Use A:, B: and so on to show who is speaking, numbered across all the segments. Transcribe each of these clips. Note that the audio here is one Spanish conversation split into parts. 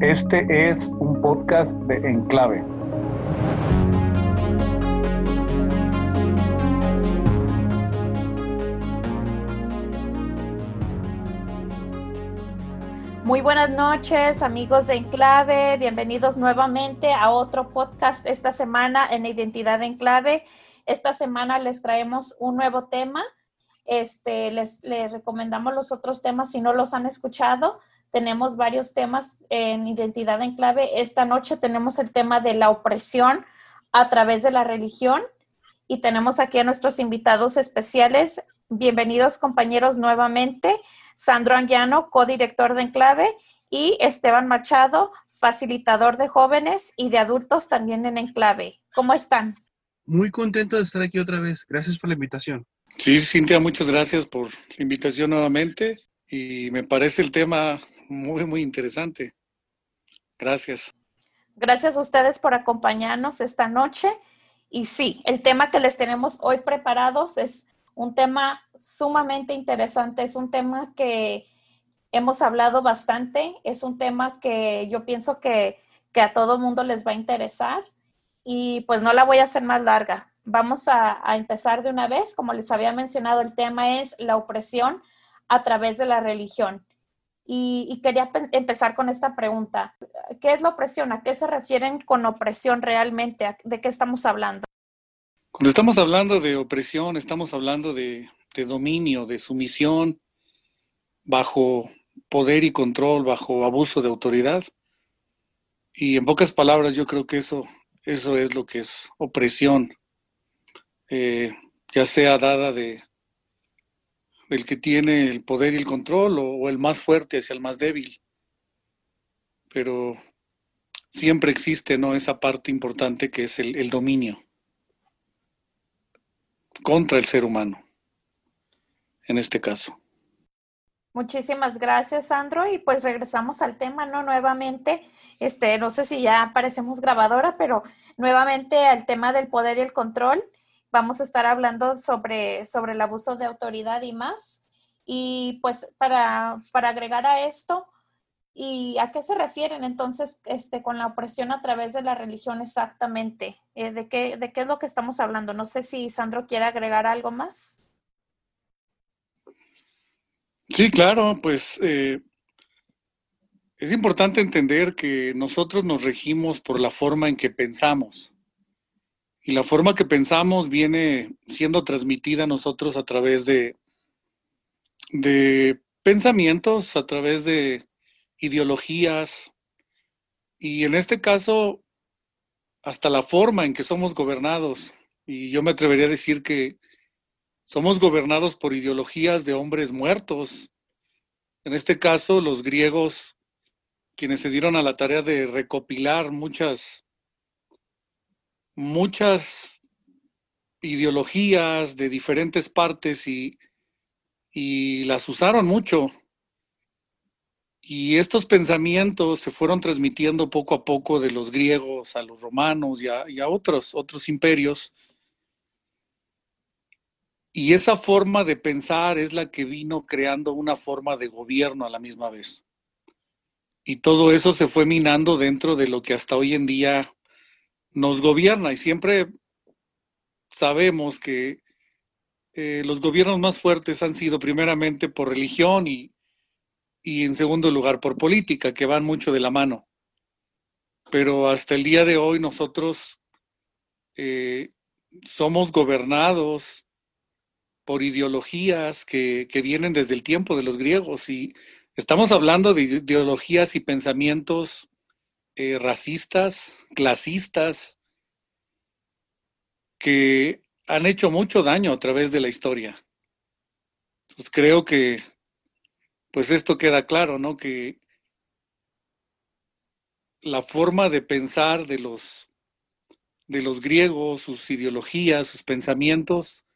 A: Este es un podcast de Enclave.
B: Muy buenas noches, amigos de Enclave. Bienvenidos nuevamente a otro podcast esta semana en Identidad de Enclave. Esta semana les traemos un nuevo tema. Este, les recomendamos los otros temas si no los han escuchado. Tenemos varios temas en Identidad en Clave. Esta noche tenemos el tema de la opresión a través de la religión y tenemos aquí a nuestros invitados especiales. Bienvenidos compañeros nuevamente. Sandro Anguiano, codirector de Enclave, y Esteban Machado, facilitador de jóvenes y de adultos también en Enclave. ¿Cómo están?
C: Muy contento de estar aquí otra vez. Gracias por la invitación.
D: Sí, Cintia, muchas gracias por la invitación nuevamente y me parece el tema muy, muy interesante. Gracias.
B: Gracias a ustedes por acompañarnos esta noche. Y sí, el tema que les tenemos hoy preparados es un tema sumamente interesante, es un tema que hemos hablado bastante, es un tema que yo pienso que, que a todo mundo les va a interesar y pues no la voy a hacer más larga. Vamos a, empezar de una vez. Como les había mencionado, el tema es la opresión a través de la religión. Y, quería empezar con esta pregunta. ¿Qué es la opresión? ¿A qué se refieren con opresión realmente? ¿De qué estamos hablando?
D: Cuando estamos hablando de opresión, estamos hablando de, dominio, de sumisión, bajo poder y control, bajo abuso de autoridad. Y en pocas palabras, yo creo que eso eso es lo que es opresión, eh, ya sea dada de el que tiene el poder y el control o, el más fuerte hacia el más débil. Pero siempre existe ¿no? esa parte importante que es el, dominio contra el ser humano, en este caso.
B: Muchísimas gracias, Sandro. Y pues regresamos al tema, ¿no? Nuevamente, este, no sé si ya parecemos grabadora, pero nuevamente al tema del poder y el control. Vamos a estar hablando sobre, sobre el abuso de autoridad y más. Y pues para, para agregar a esto, ¿y a qué se refieren entonces este, con la opresión a través de la religión exactamente? Eh, ¿de, qué, ¿De qué es lo que estamos hablando? No sé si Sandro quiere agregar algo más.
D: Sí, claro, pues eh, es importante entender que nosotros nos regimos por la forma en que pensamos. Y la forma que pensamos viene siendo transmitida a nosotros a través de, de pensamientos, a través de ideologías. Y en este caso, hasta la forma en que somos gobernados. Y yo me atrevería a decir que somos gobernados por ideologías de hombres muertos. En este caso, los griegos quienes se dieron a la tarea de recopilar muchas, muchas ideologías de diferentes partes y, y las usaron mucho. Y estos pensamientos se fueron transmitiendo poco a poco de los griegos a los romanos y a, y a otros, otros imperios. Y esa forma de pensar es la que vino creando una forma de gobierno a la misma vez. Y todo eso se fue minando dentro de lo que hasta hoy en día nos gobierna. Y siempre sabemos que eh, los gobiernos más fuertes han sido primeramente por religión y, en segundo lugar por política, que van mucho de la mano. Pero hasta el día de hoy nosotros eh, somos gobernados por ideologías que, que, vienen desde el tiempo de los griegos y Estamos hablando de ideologías y pensamientos eh, racistas, clasistas, que han hecho mucho daño a través de la historia. Creo que, pues esto queda claro, ¿no? Que la forma de pensar de los, de los griegos, sus ideologías, sus pensamientos,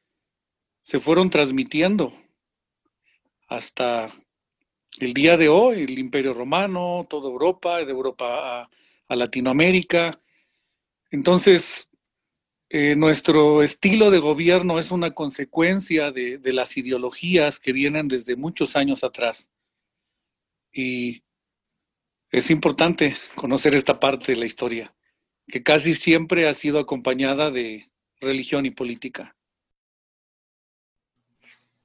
D: se fueron transmitiendo hasta el día de hoy, el Imperio Romano, toda Europa, de Europa a, Latinoamérica. Entonces, eh, nuestro estilo de gobierno es una consecuencia de, las ideologías que vienen desde muchos años atrás. Y Es importante conocer esta parte de la historia, que casi siempre ha sido acompañada de religión y política.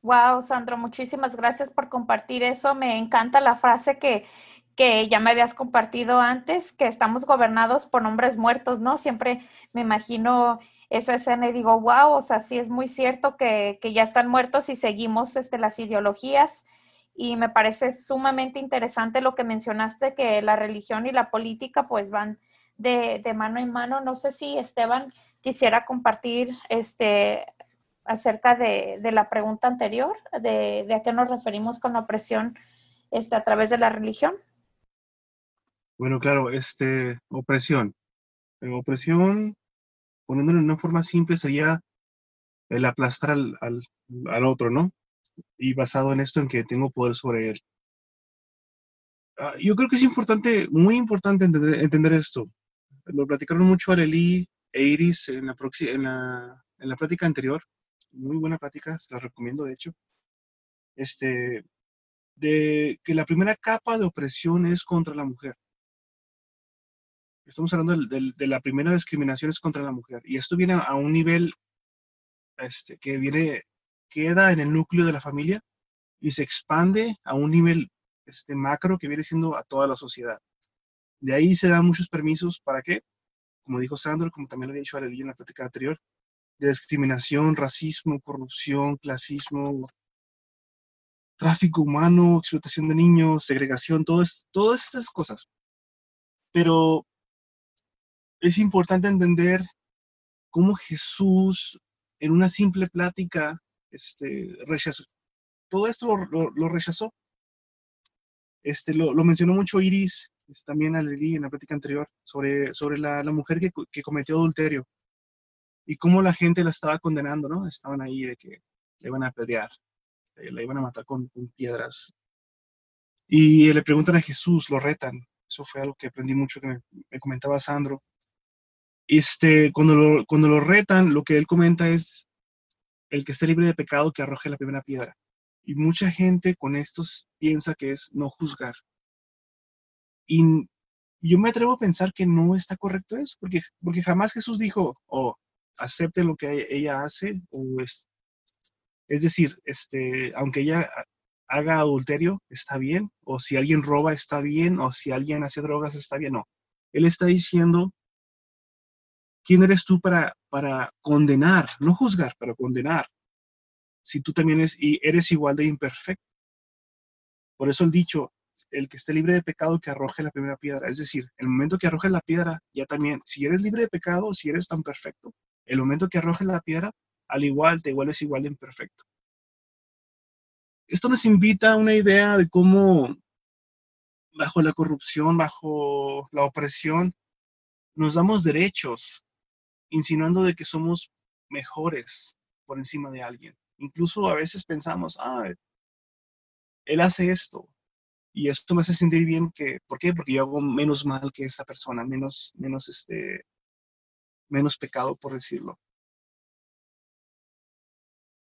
B: Wow, Sandro, muchísimas gracias por compartir eso. Me encanta la frase que, que ya me habías compartido antes, que estamos gobernados por hombres muertos, ¿no? Siempre me imagino esa escena y digo, wow, o sea, sí es muy cierto que, que ya están muertos y seguimos este, las ideologías. Y me parece sumamente interesante lo que mencionaste, que la religión y la política pues van de, de mano en mano. No sé si Esteban quisiera compartir este, acerca de, de la pregunta anterior, de, de, a qué nos referimos con la opresión este, a través de la religión.
C: Bueno, claro, este, opresión. opresión, poniéndolo en una forma simple, sería el aplastar al, al, otro, ¿no? Y basado en esto, en que tengo poder sobre él. Uh, yo creo que es importante, muy importante entender, entender esto. Lo platicaron mucho Arely e Iris en la, en la, en la plática anterior muy buena plática, se la recomiendo de hecho, este, de que la primera capa de opresión es contra la mujer. Estamos hablando de, de, de la primera discriminación es contra la mujer. Y esto viene a un nivel este, que viene, queda en el núcleo de la familia y se expande a un nivel este, macro que viene siendo a toda la sociedad. De ahí se dan muchos permisos para qué, como dijo Sandro, como también lo había dicho Arely en la plática anterior, de discriminación, racismo, corrupción, clasismo, tráfico humano, explotación de niños, segregación, todo es, todas estas cosas. Pero es importante entender cómo Jesús, en una simple plática, este, rechazó. Todo esto lo, rechazó. Este, lo, mencionó mucho Iris, también Aleli en la plática anterior, sobre, sobre la, la mujer que, que cometió adulterio y cómo la gente la estaba condenando, ¿no? Estaban ahí de que le iban a apedrear, la iban a matar con, con, piedras. Y le preguntan a Jesús, lo retan. Eso fue algo que aprendí mucho que me comentaba Sandro. Este, cuando lo, cuando lo retan, lo que él comenta es, el que esté libre de pecado que arroje la primera piedra. Y mucha gente con estos piensa que es no juzgar. Y yo me atrevo a pensar que no está correcto eso, porque, porque jamás Jesús dijo, oh, acepte lo que ella hace, o es, es decir, este, aunque ella haga adulterio, está bien, o si alguien roba, está bien, o si alguien hace drogas, está bien, no. Él está diciendo, ¿quién eres tú para, para condenar? No juzgar, pero condenar. Si tú también es, y eres igual de imperfecto. Por eso el dicho, el que esté libre de pecado, que arroje la primera piedra. Es decir, el momento que arrojes la piedra, ya también, si eres libre de pecado, si eres tan perfecto, el momento que arrojes la piedra, al igual te vuelves igual de imperfecto. Esto nos invita a una idea de cómo bajo la corrupción, bajo la opresión, nos damos derechos, insinuando de que somos mejores por encima de alguien. Incluso a veces pensamos, ah, él hace esto, y esto me hace sentir bien que, ¿por qué? Porque yo hago menos mal que esta persona, menos, menos este, menos pecado, por decirlo.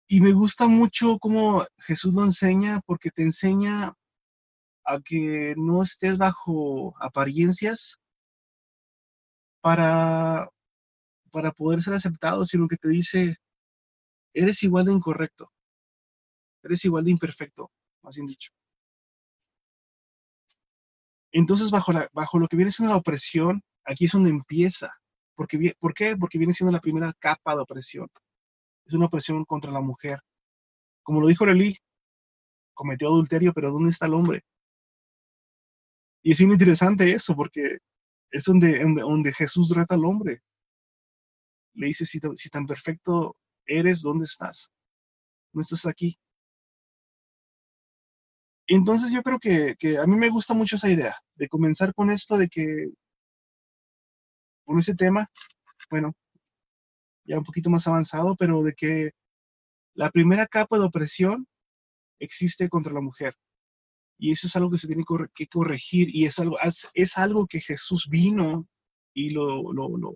C: Y me gusta mucho cómo Jesús lo enseña, porque te enseña a que no estés bajo apariencias para, para poder ser aceptado, sino que te dice, eres igual de incorrecto, eres igual de imperfecto, más bien dicho. Entonces, bajo, bajo lo que viene siendo la opresión, aquí es donde empieza porque, ¿Por qué? Porque viene siendo la primera capa de opresión. Es una opresión contra la mujer. Como lo dijo Relí, cometió adulterio, pero ¿dónde está el hombre? Y es muy interesante eso, porque es donde, donde, donde Jesús reta al hombre. Le dice, si, tan perfecto eres, ¿dónde estás? No estás aquí. Entonces yo creo que, que, a mí me gusta mucho esa idea de comenzar con esto de que con ese tema, bueno, ya un poquito más avanzado, pero de que la primera capa de opresión existe contra la mujer. Y eso es algo que se tiene que corregir y es algo, es algo que Jesús vino y lo, lo, lo,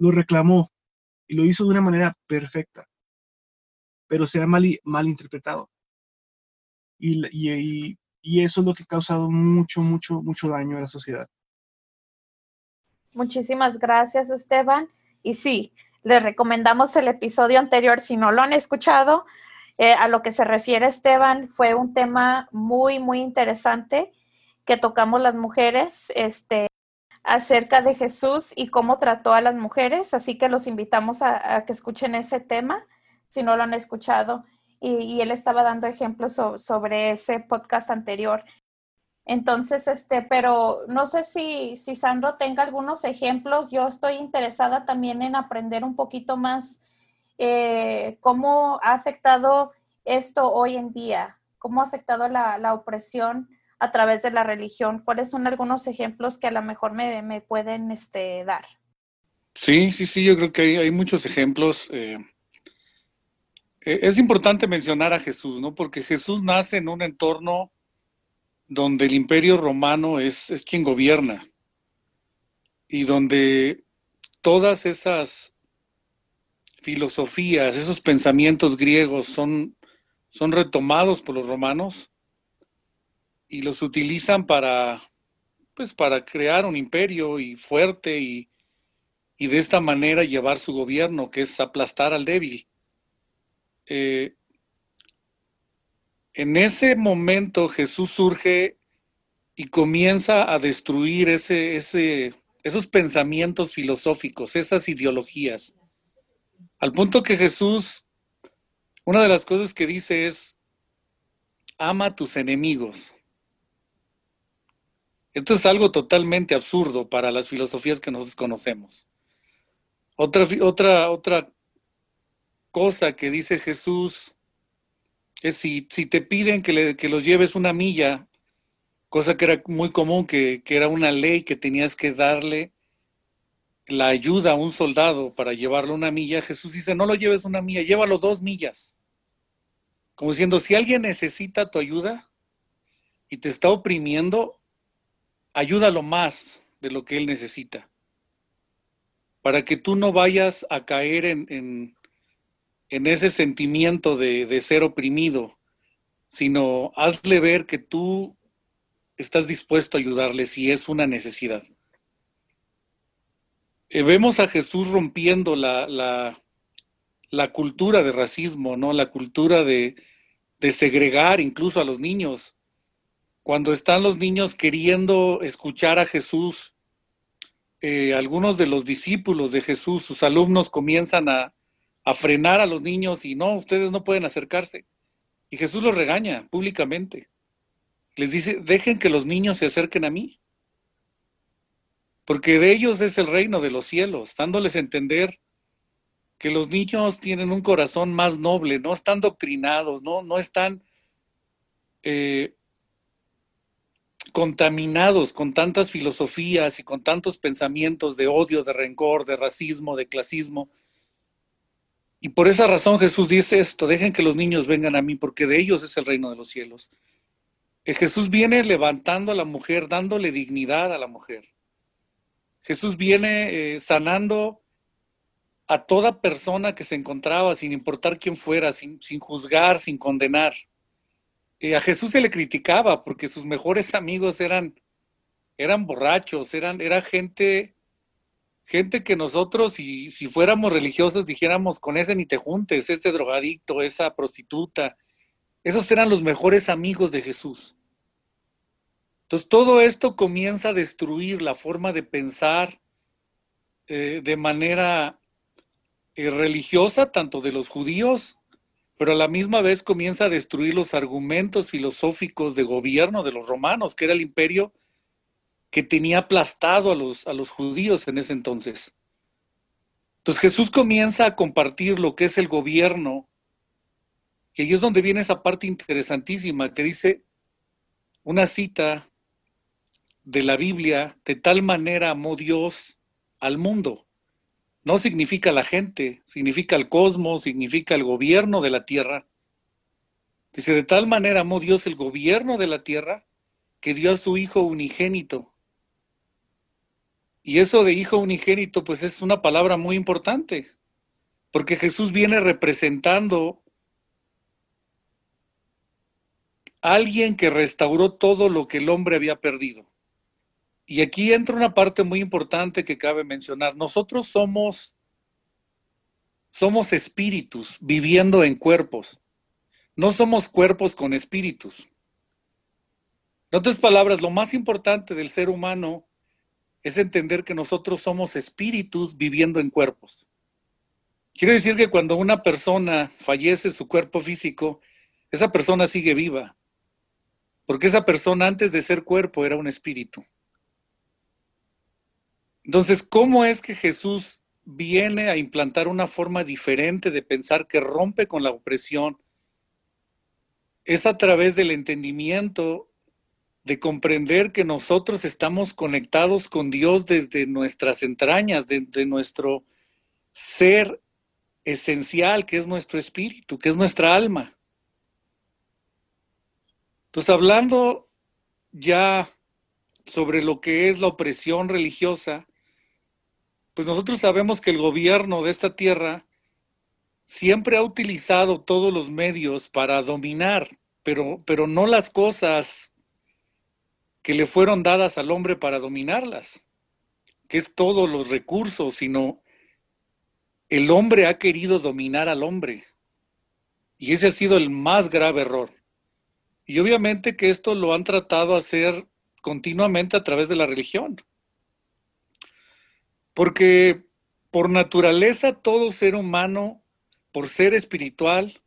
C: lo reclamó y lo hizo de una manera perfecta, pero se ha mal, mal interpretado. Y, y, Y eso es lo que ha causado mucho, mucho, mucho daño a la sociedad.
B: Muchísimas gracias, Esteban. Y sí, les recomendamos el episodio anterior si no lo han escuchado. Eh, a lo que se refiere Esteban, fue un tema muy, muy interesante que tocamos las mujeres este, acerca de Jesús y cómo trató a las mujeres. Así que los invitamos a, que escuchen ese tema si no lo han escuchado. Y, él estaba dando ejemplos sobre ese podcast anterior. Entonces, este, pero no sé si, si Sandro tenga algunos ejemplos. Yo estoy interesada también en aprender un poquito más eh, cómo ha afectado esto hoy en día, cómo ha afectado la, la, opresión a través de la religión. ¿Cuáles son algunos ejemplos que a lo mejor me, me pueden este, dar?
D: Sí, sí, sí, yo creo que hay, hay muchos ejemplos. Eh, eh, es importante mencionar a Jesús, ¿no? Porque Jesús nace en un entorno donde el imperio romano es, es quien gobierna y donde todas esas filosofías, esos pensamientos griegos son, son retomados por los romanos y los utilizan para, pues, para crear un imperio y fuerte y, y de esta manera llevar su gobierno, que es aplastar al débil. Eh, en ese momento Jesús surge y comienza a destruir ese, ese, esos pensamientos filosóficos, esas ideologías. Al punto que Jesús, una de las cosas que dice es, ama a tus enemigos. Esto es algo totalmente absurdo para las filosofías que nosotros conocemos. Otra, otra, otra cosa que dice Jesús es si, si te piden que, que, los lleves una milla, cosa que era muy común, que, que, era una ley que tenías que darle la ayuda a un soldado para llevarlo una milla, Jesús dice, no lo lleves una milla, llévalo dos millas. Como diciendo, si alguien necesita tu ayuda y te está oprimiendo, ayúdalo más de lo que él necesita. Para que tú no vayas a caer en, en ese sentimiento de, ser oprimido, sino hazle ver que tú estás dispuesto a ayudarle si es una necesidad. Eh, vemos a Jesús rompiendo la, la, cultura de racismo, ¿no? La cultura de, segregar incluso a los niños. Cuando están los niños queriendo escuchar a Jesús, eh, algunos de los discípulos de Jesús, sus alumnos comienzan a, a frenar a los niños y no, ustedes no pueden acercarse. Y Jesús los regaña públicamente. Les dice, dejen que los niños se acerquen a mí. Porque de ellos es el reino de los cielos, dándoles a entender que los niños tienen un corazón más noble, no están doctrinados, no, no están eh, contaminados con tantas filosofías y con tantos pensamientos de odio, de rencor, de racismo, de clasismo, y por esa razón Jesús dice esto, dejen que los niños vengan a mí, porque de ellos es el reino de los cielos. Eh, Jesús viene levantando a la mujer, dándole dignidad a la mujer. Jesús viene eh, sanando a toda persona que se encontraba, sin importar quién fuera, sin, sin juzgar, sin condenar. Eh, a Jesús se le criticaba porque sus mejores amigos eran, eran borrachos, eran, era gente gente que nosotros, si, si fuéramos religiosos, dijéramos, con ese ni te juntes, este drogadicto, esa prostituta, esos eran los mejores amigos de Jesús. Entonces todo esto comienza a destruir la forma de pensar eh, de manera eh, religiosa, tanto de los judíos, pero a la misma vez comienza a destruir los argumentos filosóficos de gobierno de los romanos, que era el imperio que tenía aplastado a los, a los judíos en ese entonces. Entonces Jesús comienza a compartir lo que es el gobierno, y ahí es donde viene esa parte interesantísima que dice una cita de la Biblia, de tal manera amó Dios al mundo. No significa la gente, significa el cosmos, significa el gobierno de la tierra. Dice, de tal manera amó Dios el gobierno de la tierra que dio a su Hijo unigénito y eso de hijo unigénito, pues es una palabra muy importante, porque Jesús viene representando alguien que restauró todo lo que el hombre había perdido. Y aquí entra una parte muy importante que cabe mencionar. Nosotros somos somos espíritus viviendo en cuerpos. No somos cuerpos con espíritus. En otras palabras, lo más importante del ser humano es entender que nosotros somos espíritus viviendo en cuerpos. Quiere decir que cuando una persona fallece su cuerpo físico, esa persona sigue viva, porque esa persona antes de ser cuerpo era un espíritu. Entonces, ¿cómo es que Jesús viene a implantar una forma diferente de pensar que rompe con la opresión? Es a través del entendimiento de comprender que nosotros estamos conectados con Dios desde nuestras entrañas, desde nuestro ser esencial, que es nuestro espíritu, que es nuestra alma. Entonces, hablando ya sobre lo que es la opresión religiosa, pues nosotros sabemos que el gobierno de esta tierra siempre ha utilizado todos los medios para dominar, pero, pero no las cosas que le fueron dadas al hombre para dominarlas, que es todos los recursos, sino el hombre ha querido dominar al hombre. Y ese ha sido el más grave error. Y obviamente que esto lo han tratado de hacer continuamente a través de la religión. Porque por naturaleza todo ser humano, por ser espiritual,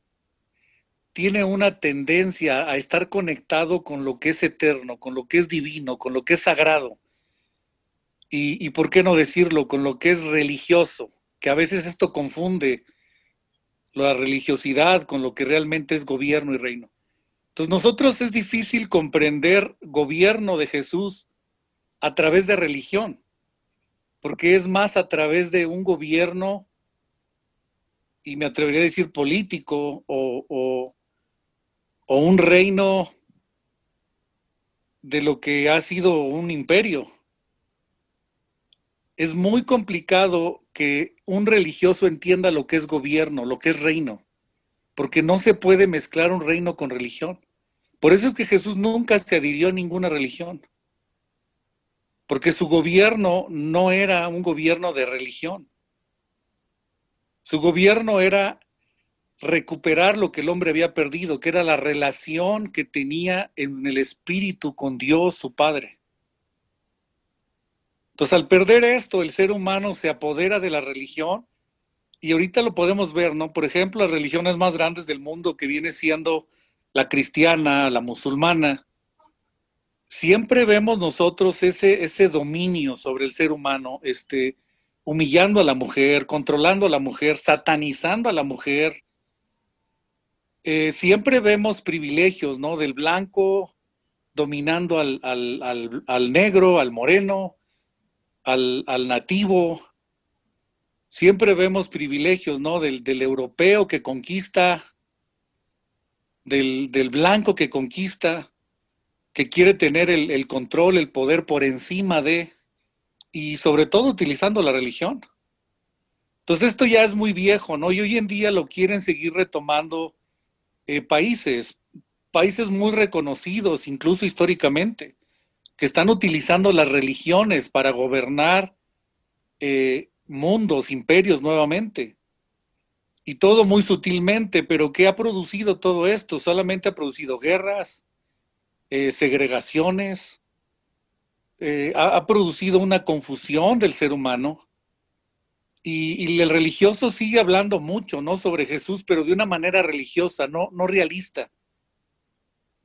D: tiene una tendencia a estar conectado con lo que es eterno, con lo que es divino, con lo que es sagrado. Y, por qué no decirlo, con lo que es religioso, que a veces esto confunde la religiosidad con lo que realmente es gobierno y reino. Entonces nosotros es difícil comprender gobierno de Jesús a través de religión, porque es más a través de un gobierno, y me atrevería a decir político o, o un reino de lo que ha sido un imperio. Es muy complicado que un religioso entienda lo que es gobierno, lo que es reino, porque no se puede mezclar un reino con religión. Por eso es que Jesús nunca se adhirió a ninguna religión, porque su gobierno no era un gobierno de religión. Su gobierno era recuperar lo que el hombre había perdido, que era la relación que tenía en el espíritu con Dios, su Padre. Entonces, al perder esto, el ser humano se apodera de la religión y ahorita lo podemos ver, ¿no? Por ejemplo, las religiones más grandes del mundo, que viene siendo la cristiana, la musulmana, siempre vemos nosotros ese, ese dominio sobre el ser humano, este, humillando a la mujer, controlando a la mujer, satanizando a la mujer, eh, siempre vemos privilegios, ¿no? Del blanco dominando al, negro, al moreno, al, nativo. Siempre vemos privilegios, ¿no? Del, europeo que conquista, del, blanco que conquista, que quiere tener el, el control, el poder por encima de, y sobre todo utilizando la religión. Entonces esto ya es muy viejo, ¿no? Y hoy en día lo quieren seguir retomando eh, países, países muy reconocidos, incluso históricamente, que están utilizando las religiones para gobernar eh, mundos, imperios nuevamente. Y todo muy sutilmente, pero ¿qué ha producido todo esto? Solamente ha producido guerras, eh, segregaciones, ha, ha, producido una confusión del ser humano y, el religioso sigue hablando mucho, ¿no? Sobre Jesús, pero de una manera religiosa, no, no realista.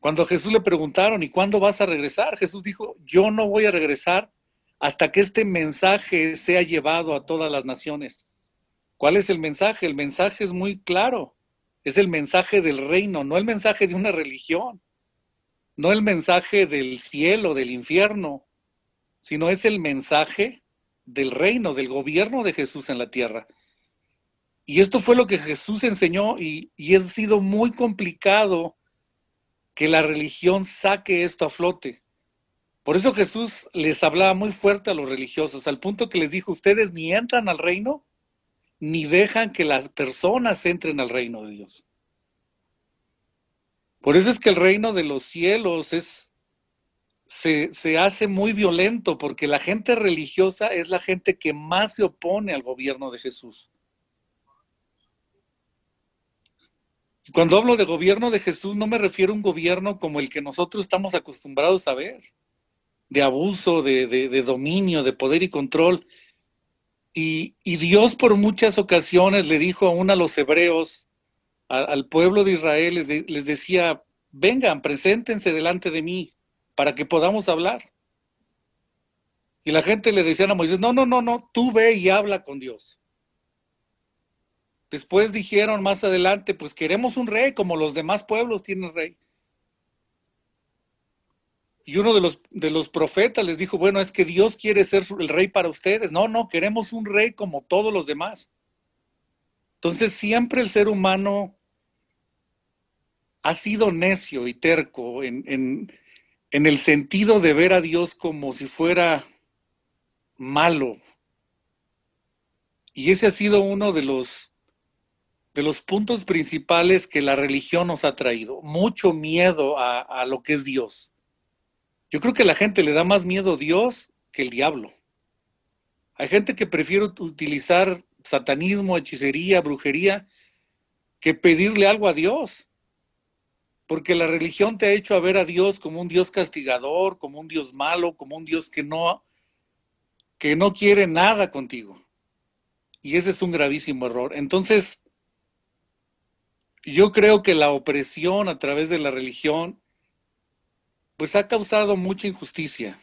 D: Cuando a Jesús le preguntaron, ¿y cuándo vas a regresar? Jesús dijo, yo no voy a regresar hasta que este mensaje sea llevado a todas las naciones. ¿Cuál es el mensaje? El mensaje es muy claro. Es el mensaje del reino, no el mensaje de una religión, no el mensaje del cielo, del infierno, sino es el mensaje del reino, del gobierno de Jesús en la tierra. Y esto fue lo que Jesús enseñó y, y ha sido muy complicado que la religión saque esto a flote. Por eso Jesús les hablaba muy fuerte a los religiosos, al punto que les dijo, ustedes ni entran al reino, ni dejan que las personas entren al reino de Dios. Por eso es que el reino de los cielos es, se, se, hace muy violento, porque la gente religiosa es la gente que más se opone al gobierno de Jesús. Y cuando hablo de gobierno de Jesús, no me refiero a un gobierno como el que nosotros estamos acostumbrados a ver, de abuso, de, de, dominio, de poder y control. Y, y, Dios por muchas ocasiones le dijo aún a los hebreos, al pueblo de Israel, les, les decía, vengan, preséntense delante de mí para que podamos hablar. Y la gente le decía a Moisés, no, no, no, no, tú ve y habla con Dios. Después dijeron más adelante, pues queremos un rey como los demás pueblos tienen rey. Y uno de los, de los profetas les dijo, bueno, es que Dios quiere ser el rey para ustedes. No, no, queremos un rey como todos los demás. Entonces siempre el ser humano ha sido necio y terco en, en, el sentido de ver a Dios como si fuera malo. Y ese ha sido uno de los de los puntos principales que la religión nos ha traído, mucho miedo a, a, lo que es Dios. Yo creo que la gente le da más miedo a Dios que el diablo. Hay gente que prefiere utilizar satanismo, hechicería, brujería, que pedirle algo a Dios. Porque la religión te ha hecho ver a Dios como un Dios castigador, como un Dios malo, como un Dios que no, que no quiere nada contigo. Y ese es un gravísimo error. Entonces, yo creo que la opresión a través de la religión pues ha causado mucha injusticia.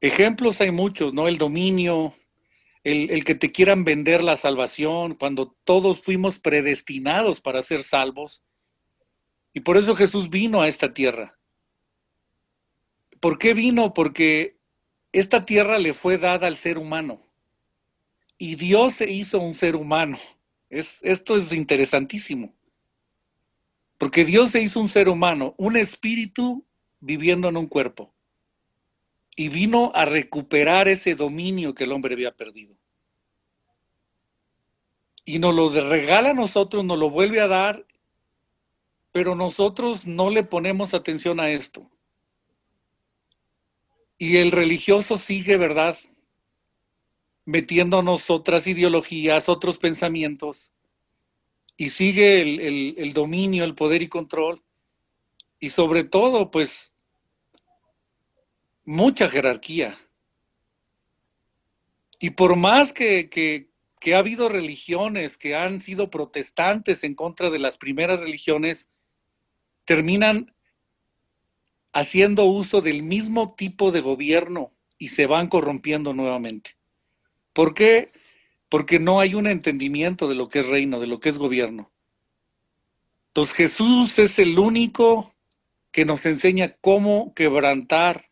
D: Ejemplos hay muchos, ¿no? El dominio, el, el, que te quieran vender la salvación, cuando todos fuimos predestinados para ser salvos. Y por eso Jesús vino a esta tierra. ¿Por qué vino? Porque esta tierra le fue dada al ser humano. Y Dios se hizo un ser humano. Es, esto es interesantísimo. Porque Dios se hizo un ser humano, un espíritu viviendo en un cuerpo. Y vino a recuperar ese dominio que el hombre había perdido. Y nos lo regala a nosotros, nos lo vuelve a dar, pero nosotros no le ponemos atención a esto. Y el religioso sigue, ¿verdad? metiéndonos otras ideologías, otros pensamientos, y sigue el, el, el, dominio, el poder y control, y sobre todo, pues, mucha jerarquía. Y por más que, que, que ha habido religiones que han sido protestantes en contra de las primeras religiones, terminan haciendo uso del mismo tipo de gobierno y se van corrompiendo nuevamente. ¿Por qué? Porque no hay un entendimiento de lo que es reino, de lo que es gobierno. Entonces Jesús es el único que nos enseña cómo quebrantar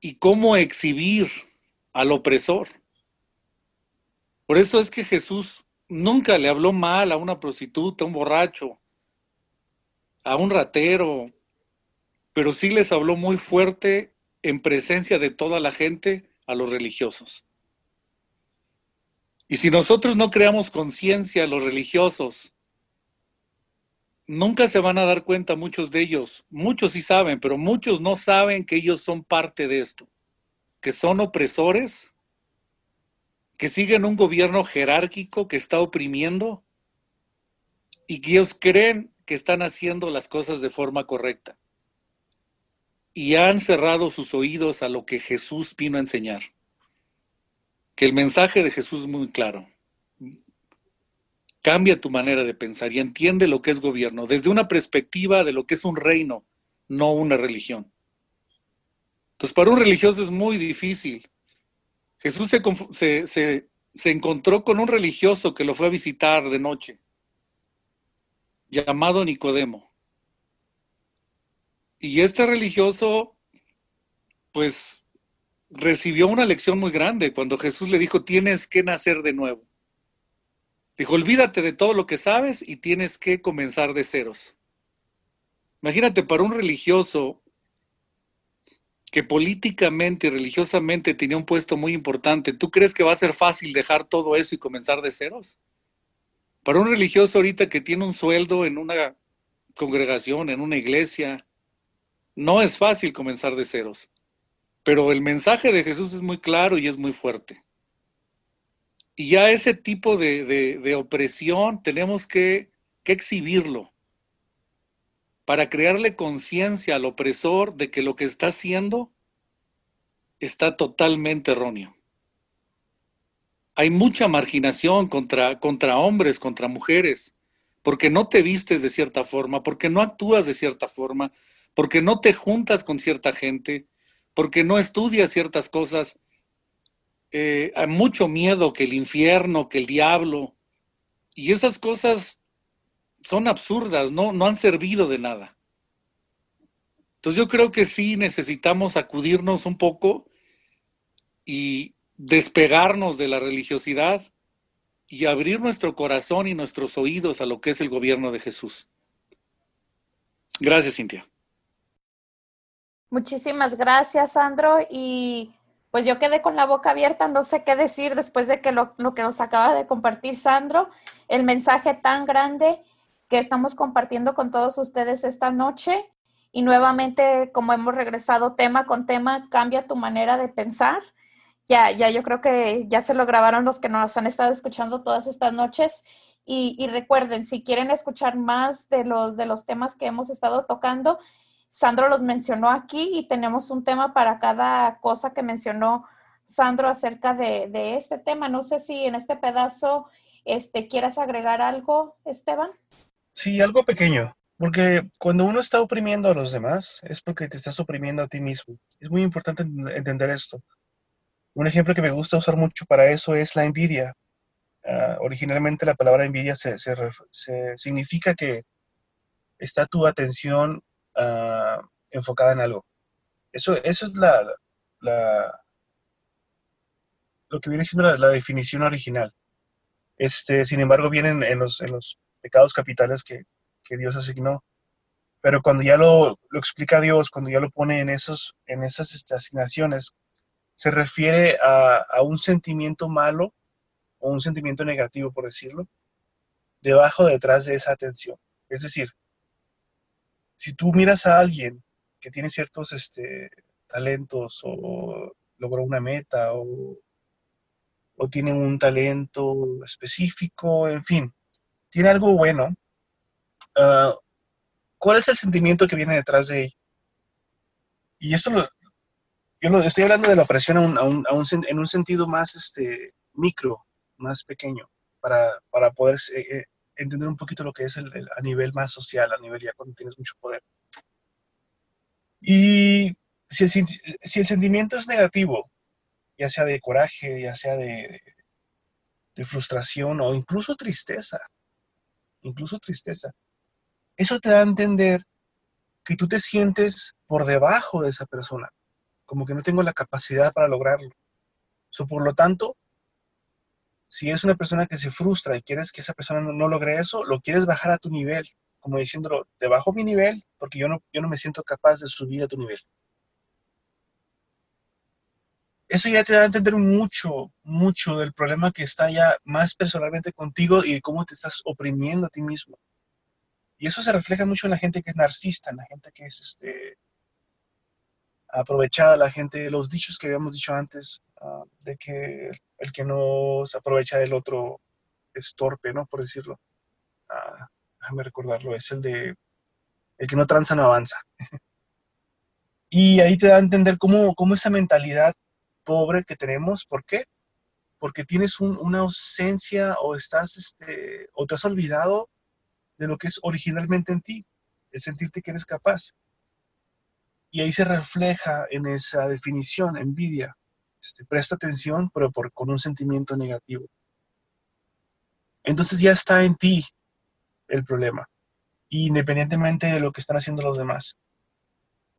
D: y cómo exhibir al opresor. Por eso es que Jesús nunca le habló mal a una prostituta, a un borracho, a un ratero, pero sí les habló muy fuerte en presencia de toda la gente a los religiosos. Y si nosotros no creamos conciencia a los religiosos, nunca se van a dar cuenta muchos de ellos. Muchos sí saben, pero muchos no saben que ellos son parte de esto, que son opresores, que siguen un gobierno jerárquico que está oprimiendo y que ellos creen que están haciendo las cosas de forma correcta y han cerrado sus oídos a lo que Jesús vino a enseñar. Que el mensaje de Jesús es muy claro. Cambia tu manera de pensar y entiende lo que es gobierno desde una perspectiva de lo que es un reino, no una religión. Entonces, para un religioso es muy difícil. Jesús se, se, se, encontró con un religioso que lo fue a visitar de noche, llamado Nicodemo. Y este religioso, pues, recibió una lección muy grande cuando Jesús le dijo, tienes que nacer de nuevo. Dijo, olvídate de todo lo que sabes y tienes que comenzar de ceros. Imagínate para un religioso que políticamente y religiosamente tenía un puesto muy importante, ¿tú crees que va a ser fácil dejar todo eso y comenzar de ceros? Para un religioso ahorita que tiene un sueldo en una congregación, en una iglesia, no es fácil comenzar de ceros. Pero el mensaje de Jesús es muy claro y es muy fuerte. Y ya ese tipo de, opresión tenemos que, que exhibirlo para crearle conciencia al opresor de que lo que está haciendo está totalmente erróneo. Hay mucha marginación contra, contra hombres, contra mujeres, porque no te vistes de cierta forma, porque no actúas de cierta forma, porque no te juntas con cierta gente, porque no estudias ciertas cosas. Eh, hay mucho miedo que el infierno, que el diablo, y esas cosas son absurdas, no, no han servido de nada. Entonces yo creo que sí necesitamos acudirnos un poco y despegarnos de la religiosidad y abrir nuestro corazón y nuestros oídos a lo que es el gobierno de Jesús. Gracias, Cintia.
B: Muchísimas gracias, Sandro. Y pues yo quedé con la boca abierta, no sé qué decir después de que lo, lo, que nos acaba de compartir Sandro, el mensaje tan grande que estamos compartiendo con todos ustedes esta noche. Y nuevamente, como hemos regresado tema con tema, cambia tu manera de pensar. Ya, ya yo creo que ya se lo grabaron los que nos han estado escuchando todas estas noches. Y, recuerden, si quieren escuchar más de los, de los temas que hemos estado tocando, Sandro los mencionó aquí y tenemos un tema para cada cosa que mencionó Sandro acerca de, este tema. No sé si en este pedazo este, quieras agregar algo, Esteban.
C: Sí, algo pequeño, porque cuando uno está oprimiendo a los demás es porque te estás oprimiendo a ti mismo. Es muy importante entender esto. Un ejemplo que me gusta usar mucho para eso es la envidia. Ah, originalmente la palabra envidia se, significa que está tu atención Ah, enfocada en algo. Eso, eso es la, la, lo que viene siendo la, definición original. Este, sin embargo, vienen en los, en los pecados capitales que, Dios asignó. Pero cuando ya lo, explica Dios, cuando ya lo pone en, esos, en esas este, asignaciones, se refiere a, un sentimiento malo o un sentimiento negativo, por decirlo, debajo, detrás de esa atención. Es decir, si tú miras a alguien que tiene ciertos este, talentos o logró una meta o, tiene un talento específico, en fin, tiene algo bueno, ah, ¿cuál es el sentimiento que viene detrás de él? Y esto lo, yo lo, estoy hablando de la opresión en un sentido más este, micro, más pequeño, para, poder eh, eh, entender un poquito lo que es el, a nivel más social, a nivel ya cuando tienes mucho poder. Y si el, sentimiento es negativo, ya sea de coraje, ya sea de frustración o incluso tristeza, incluso tristeza, eso te da a entender que tú te sientes por debajo de esa persona, como que no tengo la capacidad para lograrlo. So, por lo tanto, si eres una persona que se frustra y quieres que esa persona no, logre eso, lo quieres bajar a tu nivel, como diciéndolo, te bajo mi nivel porque yo no, yo no me siento capaz de subir a tu nivel. Eso ya te da a entender mucho, mucho del problema que está ya más personalmente contigo y de cómo te estás oprimiendo a ti mismo. Y eso se refleja mucho en la gente que es narcisista, en la gente que es este, aprovechada, la gente, los dichos que habíamos dicho antes, ah, de que el que no se aprovecha del otro es torpe, ¿no? Por decirlo. Ah, déjame recordarlo, es el de el que no tranza no avanza. y ahí te da a entender cómo, cómo, esa mentalidad pobre que tenemos, ¿por qué? Porque tienes una ausencia o estás, este, o te has olvidado de lo que es originalmente en ti, es sentirte que eres capaz. Y ahí se refleja en esa definición, envidia. Este, presta atención, pero por, con un sentimiento negativo. Entonces ya está en ti el problema, independientemente de lo que están haciendo los demás.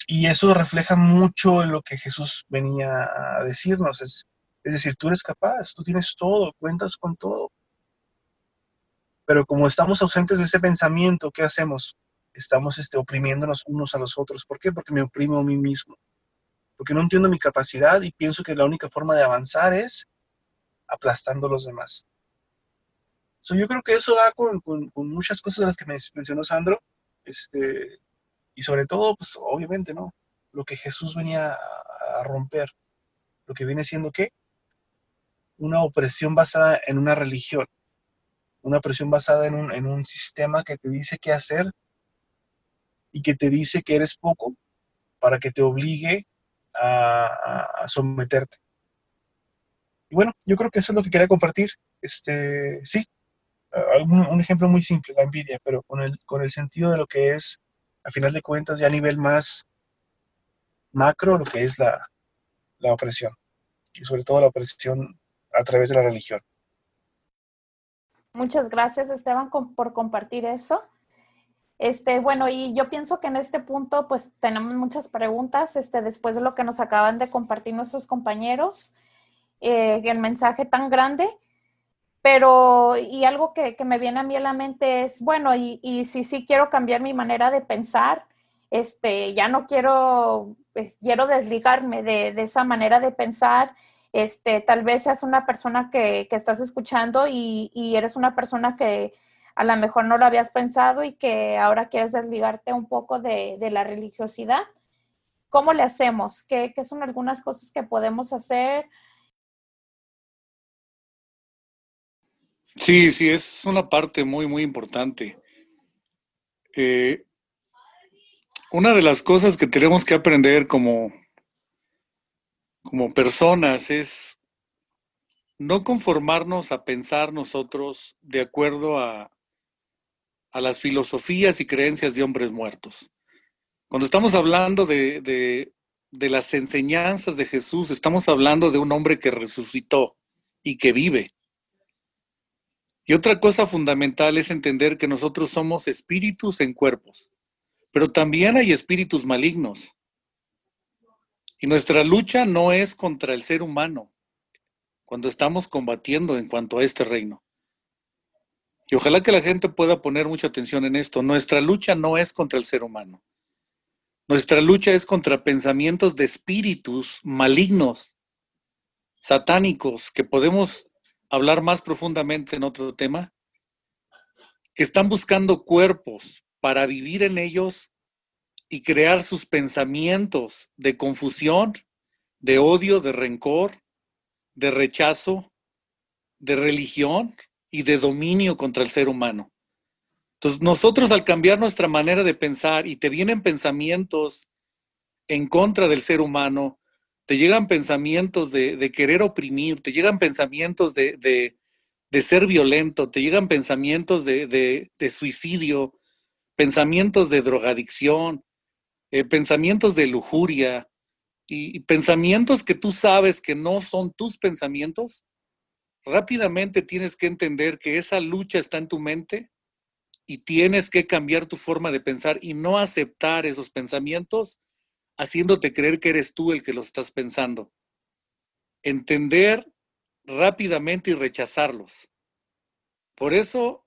C: Y eso refleja mucho lo que Jesús venía a decirnos. Es, decir, tú eres capaz, tú tienes todo, cuentas con todo. Pero como estamos ausentes de ese pensamiento, ¿qué hacemos? Estamos este, oprimiéndonos unos a los otros. ¿Por qué? Porque me oprimo a mí mismo porque no entiendo mi capacidad y pienso que la única forma de avanzar es aplastando a los demás. yo creo que eso va con, muchas cosas de las que mencionó Sandro, este, y sobre todo, pues obviamente, ¿no? Lo que Jesús venía a, romper, lo que viene siendo qué? Una opresión basada en una religión, una opresión basada en un, en un sistema que te dice qué hacer y que te dice que eres poco para que te obligue a, someterte. Y bueno, yo creo que eso es lo que quería compartir. Este, sí, un, ejemplo muy simple, la envidia, pero con el, con el sentido de lo que es, a final de cuentas, ya a nivel más macro, lo que es la, la opresión. Y sobre todo la opresión a través de la religión.
B: Muchas gracias, Esteban, por compartir eso. Este, bueno, y yo pienso que en este punto, pues tenemos muchas preguntas, este, después de lo que nos acaban de compartir nuestros compañeros, eh, el mensaje tan grande, pero, y algo que, me viene a mí a la mente es, bueno, y, y si sí quiero cambiar mi manera de pensar, este, ya no quiero, pues, quiero desligarme de, de, esa manera de pensar, este, tal vez seas una persona que, que estás escuchando y, y eres una persona que a lo mejor no lo habías pensado y que ahora quieres desligarte un poco de, la religiosidad. ¿Cómo le hacemos? ¿Qué, son algunas cosas que podemos hacer?
D: Sí, sí, es una parte muy, muy importante. Eh, una de las cosas que tenemos que aprender como, como personas es no conformarnos a pensar nosotros de acuerdo a, a las filosofías y creencias de hombres muertos. Cuando estamos hablando de, de, las enseñanzas de Jesús, estamos hablando de un hombre que resucitó y que vive. Y otra cosa fundamental es entender que nosotros somos espíritus en cuerpos, pero también hay espíritus malignos. Y nuestra lucha no es contra el ser humano cuando estamos combatiendo en cuanto a este reino. Y ojalá que la gente pueda poner mucha atención en esto. Nuestra lucha no es contra el ser humano. Nuestra lucha es contra pensamientos de espíritus malignos, satánicos, que podemos hablar más profundamente en otro tema, que están buscando cuerpos para vivir en ellos y crear sus pensamientos de confusión, de odio, de rencor, de rechazo, de religión, y de dominio contra el ser humano. Entonces, nosotros al cambiar nuestra manera de pensar y te vienen pensamientos en contra del ser humano, te llegan pensamientos de, querer oprimir, te llegan pensamientos de, ser violento, te llegan pensamientos de, suicidio, pensamientos de drogadicción, eh, pensamientos de lujuria y pensamientos que tú sabes que no son tus pensamientos, rápidamente tienes que entender que esa lucha está en tu mente y tienes que cambiar tu forma de pensar y no aceptar esos pensamientos haciéndote creer que eres tú el que los estás pensando. Entender rápidamente y rechazarlos. Por eso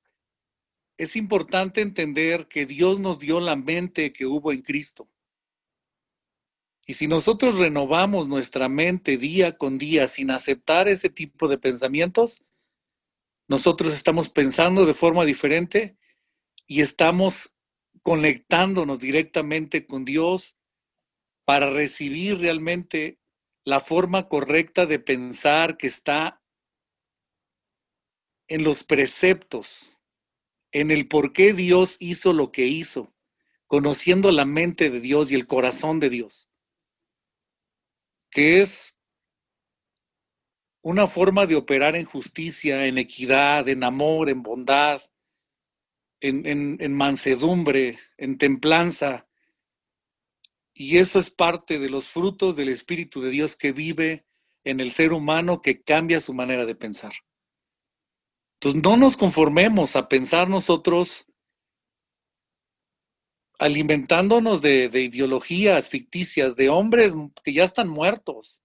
D: es importante entender que Dios nos dio la mente que hubo en Cristo. Y si nosotros renovamos nuestra mente día con día sin aceptar ese tipo de pensamientos, nosotros estamos pensando de forma diferente y estamos conectándonos directamente con Dios para recibir realmente la forma correcta de pensar que está en los preceptos, en el por qué Dios hizo lo que hizo, conociendo la mente de Dios y el corazón de Dios que es una forma de operar en justicia, en equidad, en amor, en bondad, en, mansedumbre, en templanza. Y eso es parte de los frutos del Espíritu de Dios que vive en el ser humano que cambia su manera de pensar. Entonces no nos conformemos a pensar nosotros alimentándonos de, ideologías ficticias, de hombres que ya están muertos,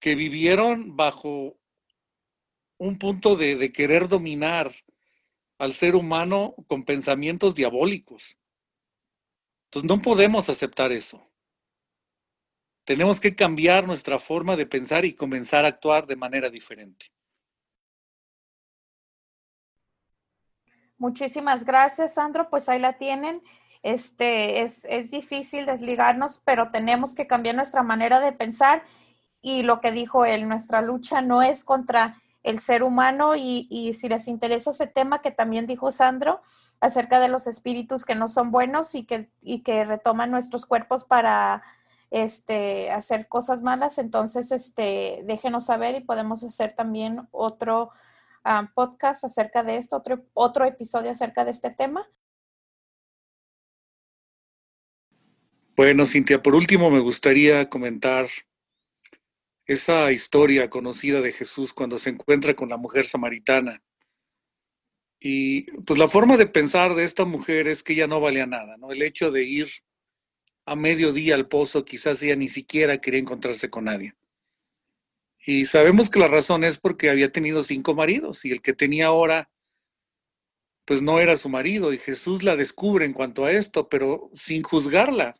D: que vivieron bajo un punto de, de querer dominar al ser humano con pensamientos diabólicos. Entonces no podemos aceptar eso. Tenemos que cambiar nuestra forma de pensar y comenzar a actuar de manera diferente.
B: Muchísimas gracias, Sandro. Pues ahí la tienen. Este es, es difícil desligarnos, pero tenemos que cambiar nuestra manera de pensar. Y lo que dijo él, nuestra lucha no es contra el ser humano y, y, si les interesa ese tema que también dijo Sandro acerca de los espíritus que no son buenos y que, y que retoman nuestros cuerpos para este, hacer cosas malas, entonces este, déjenos saber y podemos hacer también otro um, podcast acerca de esto, otro, otro episodio acerca de este tema.
D: Bueno, Cintia, por último me gustaría comentar esa historia conocida de Jesús cuando se encuentra con la mujer samaritana. Y pues la forma de pensar de esta mujer es que ella no valía nada, ¿no? El hecho de ir a mediodía al pozo, quizás ella ni siquiera quería encontrarse con nadie. Y sabemos que la razón es porque había tenido cinco maridos y el que tenía ahora, pues no era su marido. Y Jesús la descubre en cuanto a esto, pero sin juzgarla.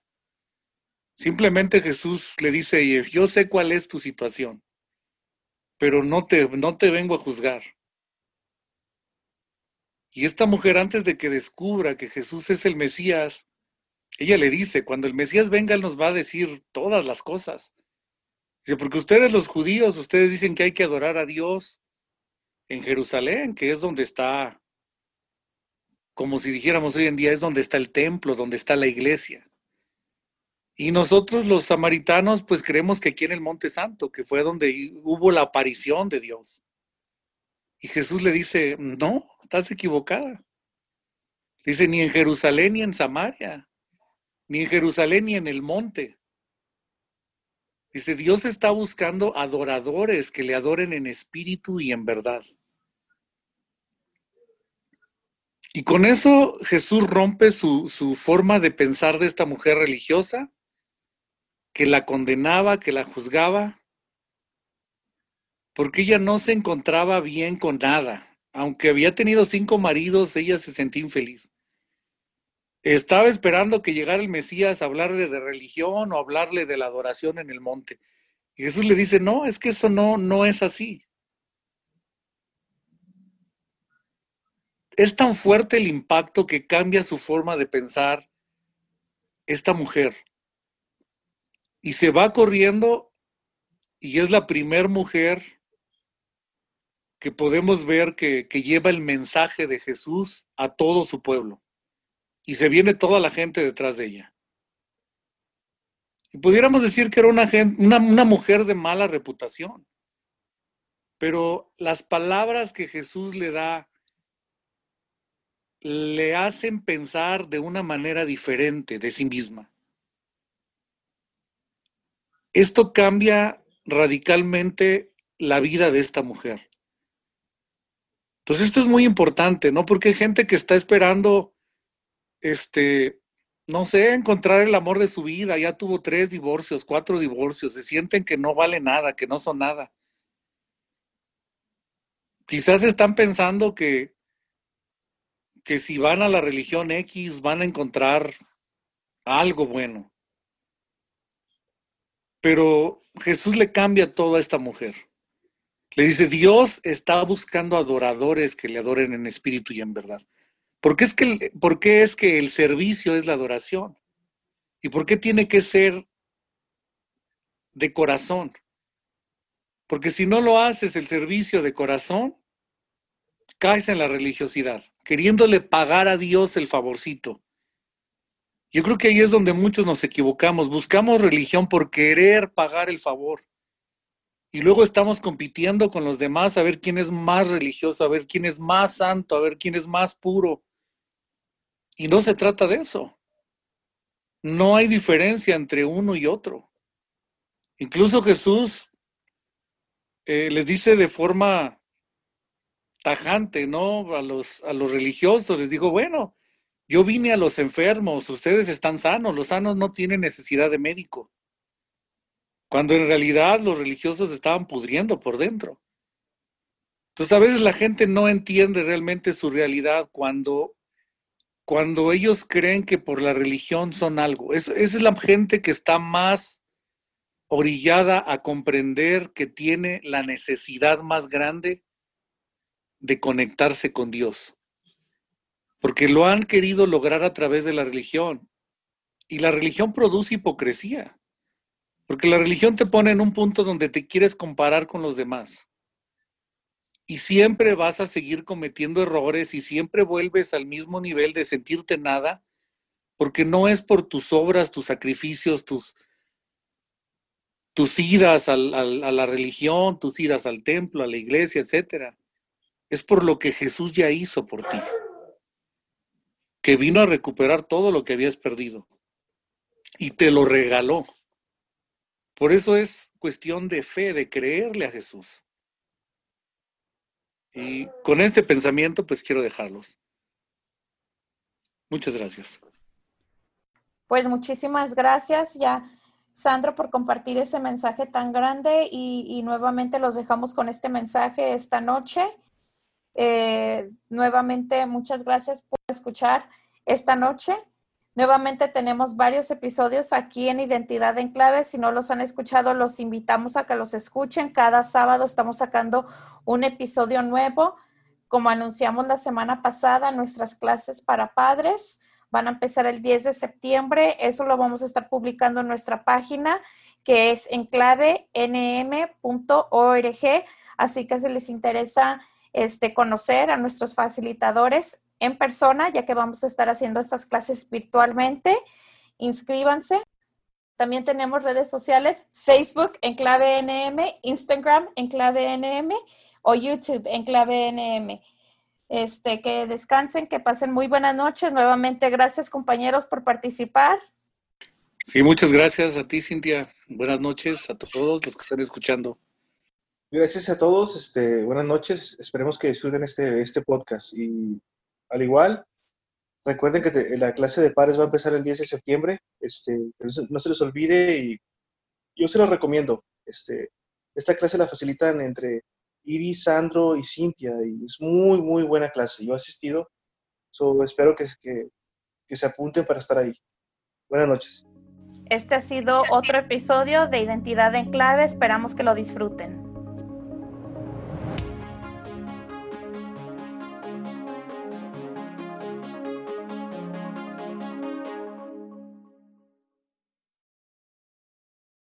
D: Simplemente Jesús le dice, yo sé cuál es tu situación, pero no te, no te vengo a juzgar. Y esta mujer antes de que descubra que Jesús es el Mesías, ella le dice, cuando el Mesías venga, Él nos va a decir todas las cosas. Dice, porque ustedes los judíos, ustedes dicen que hay que adorar a Dios en Jerusalén, que es donde está, como si dijéramos hoy en día, es donde está el templo, donde está la iglesia. Y nosotros los samaritanos pues creemos que aquí en el Monte Santo, que fue donde hubo la aparición de Dios. Y Jesús le dice, no, estás equivocada. Dice, ni en Jerusalén ni en Samaria, ni en Jerusalén ni en el monte. Dice, Dios está buscando adoradores que le adoren en espíritu y en verdad. Y con eso Jesús rompe su, su forma de pensar de esta mujer religiosa que la condenaba, que la juzgaba, porque ella no se encontraba bien con nada. Aunque había tenido cinco maridos, ella se sentía infeliz. Estaba esperando que llegara el Mesías a hablarle de religión o hablarle de la adoración en el monte. Y Jesús le dice, no, es que eso no, no es así. Es tan fuerte el impacto que cambia su forma de pensar esta mujer y se va corriendo y es la primer mujer que podemos ver que, lleva el mensaje de Jesús a todo su pueblo. Y se viene toda la gente detrás de ella. Y pudiéramos decir que era una, una, una mujer de mala reputación. Pero las palabras que Jesús le da le hacen pensar de una manera diferente de sí misma. Esto cambia radicalmente la vida de esta mujer. Entonces esto es muy importante, ¿no? Porque hay gente que está esperando, este, no sé, encontrar el amor de su vida. Ya tuvo tres divorcios, cuatro divorcios, se sienten que no vale nada, que no son nada. Quizás están pensando que, que si van a la religión X van a encontrar algo bueno. Pero Jesús le cambia todo a esta mujer. Le dice, Dios está buscando adoradores que le adoren en espíritu y en verdad. ¿Por qué es que por qué es que el servicio es la adoración? ¿Y por qué tiene que ser de corazón? Porque si no lo haces el servicio de corazón, caes en la religiosidad, queriéndole pagar a Dios el favorcito. Yo creo que ahí es donde muchos nos equivocamos. Buscamos religión por querer pagar el favor. Y luego estamos compitiendo con los demás a ver quién es más religioso, a ver quién es más santo, a ver quién es más puro. Y no se trata de eso. No hay diferencia entre uno y otro. Incluso Jesús eh, les dice de forma tajante, ¿no? A los, a los religiosos, les dijo, bueno, yo vine a los enfermos, ustedes están sanos, los sanos no tienen necesidad de médico. Cuando en realidad los religiosos estaban pudriendo por dentro. Entonces a veces la gente no entiende realmente su realidad cuando, cuando ellos creen que por la religión son algo. esa es la gente que está más orillada a comprender que tiene la necesidad más grande de conectarse con Dios porque lo han querido lograr a través de la religión. Y la religión produce hipocresía, porque la religión te pone en un punto donde te quieres comparar con los demás. Y siempre vas a seguir cometiendo errores y siempre vuelves al mismo nivel de sentirte nada, porque no es por tus obras, tus sacrificios, tus, tus idas a la religión, tus idas al templo, a la iglesia, etcétera. Es por lo que Jesús ya hizo por ti, que vino a recuperar todo lo que habías perdido y te lo regaló. Por eso es cuestión de fe, de creerle a Jesús. Y con este pensamiento, pues quiero dejarlos. Muchas gracias.
B: Pues muchísimas gracias ya, Sandro, por compartir ese mensaje tan grande y, nuevamente los dejamos con este mensaje esta noche. Eh, nuevamente, muchas gracias por escuchar esta noche. Nuevamente tenemos varios episodios aquí en Identidad en Clave. Si no los han escuchado, los invitamos a que los escuchen. Cada sábado estamos sacando un episodio nuevo. Como anunciamos la semana pasada, nuestras clases para padres van a empezar el 10 de septiembre. Eso lo vamos a estar publicando en nuestra página, que es enclavenm.org. Así que si les interesa este, conocer a nuestros facilitadores, en persona, ya que vamos a estar haciendo estas clases virtualmente. Inscríbanse. También tenemos redes sociales, Facebook en clave NM, Instagram en clave NM o YouTube en clave NM. Este, que descansen, que pasen muy buenas noches. Nuevamente, gracias compañeros por participar.
D: Sí, muchas gracias a ti, Cintia. Buenas noches a todos los que están escuchando.
C: Gracias a todos. Este, buenas noches. Esperemos que disfruten este, este podcast. Y al igual, recuerden que la clase de pares va a empezar el 10 de septiembre. Este, no se les olvide y yo se lo recomiendo. Este, esta clase la facilitan entre Iris, Sandro y Cintia y es muy, muy buena clase. Yo he asistido, so, espero que, que, que se apunten para estar ahí. Buenas noches.
B: Este ha sido otro episodio de Identidad en Clave. Esperamos que lo disfruten.